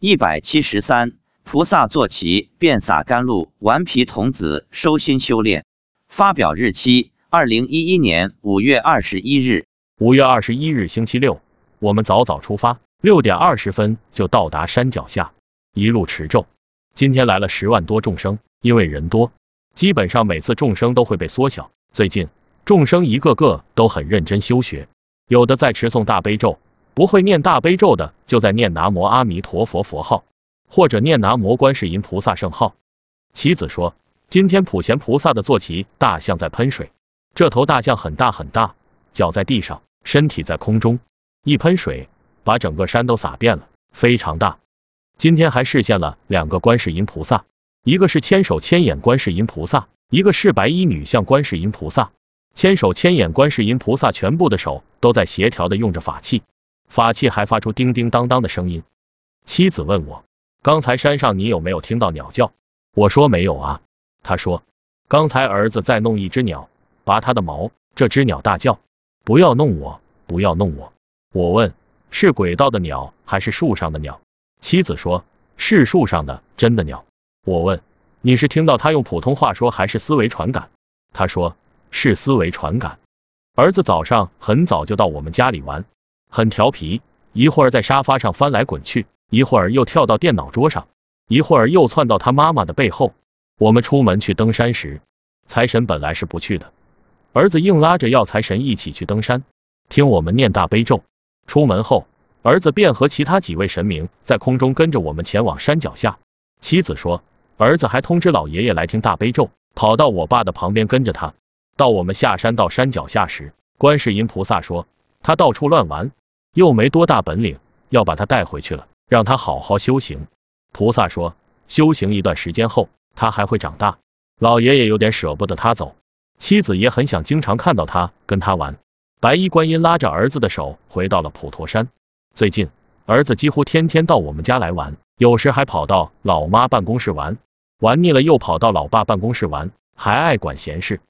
一百七十三，菩萨坐骑，遍洒甘露，顽皮童子收心修炼。发表日期：二零一一年五月二十一日。五月二十一日星期六，我们早早出发，六点二十分就到达山脚下，一路持咒。今天来了十万多众生，因为人多，基本上每次众生都会被缩小。最近众生一个个都很认真修学，有的在持诵大悲咒。不会念大悲咒的，就在念南无阿弥陀佛佛号，或者念南无观世音菩萨圣号。妻子说，今天普贤菩萨的坐骑大象在喷水，这头大象很大很大，脚在地上，身体在空中，一喷水把整个山都洒遍了，非常大。今天还实现了两个观世音菩萨，一个是千手千眼观世音菩萨，一个是白衣女相观世音菩萨。千手千眼观世音菩萨全部的手都在协调的用着法器。法器还发出叮叮当当的声音。妻子问我，刚才山上你有没有听到鸟叫？我说没有啊。他说，刚才儿子在弄一只鸟，拔它的毛，这只鸟大叫，不要弄我，不要弄我。我问，是轨道的鸟还是树上的鸟？妻子说，是树上的真的鸟。我问，你是听到他用普通话说还是思维传感？他说，是思维传感。儿子早上很早就到我们家里玩。很调皮，一会儿在沙发上翻来滚去，一会儿又跳到电脑桌上，一会儿又窜到他妈妈的背后。我们出门去登山时，财神本来是不去的，儿子硬拉着要财神一起去登山，听我们念大悲咒。出门后，儿子便和其他几位神明在空中跟着我们前往山脚下。妻子说，儿子还通知老爷爷来听大悲咒，跑到我爸的旁边跟着他。到我们下山到山脚下时，观世音菩萨说。他到处乱玩，又没多大本领，要把他带回去了，让他好好修行。菩萨说，修行一段时间后，他还会长大。老爷爷有点舍不得他走，妻子也很想经常看到他，跟他玩。白衣观音拉着儿子的手回到了普陀山。最近，儿子几乎天天到我们家来玩，有时还跑到老妈办公室玩，玩腻了又跑到老爸办公室玩，还爱管闲事。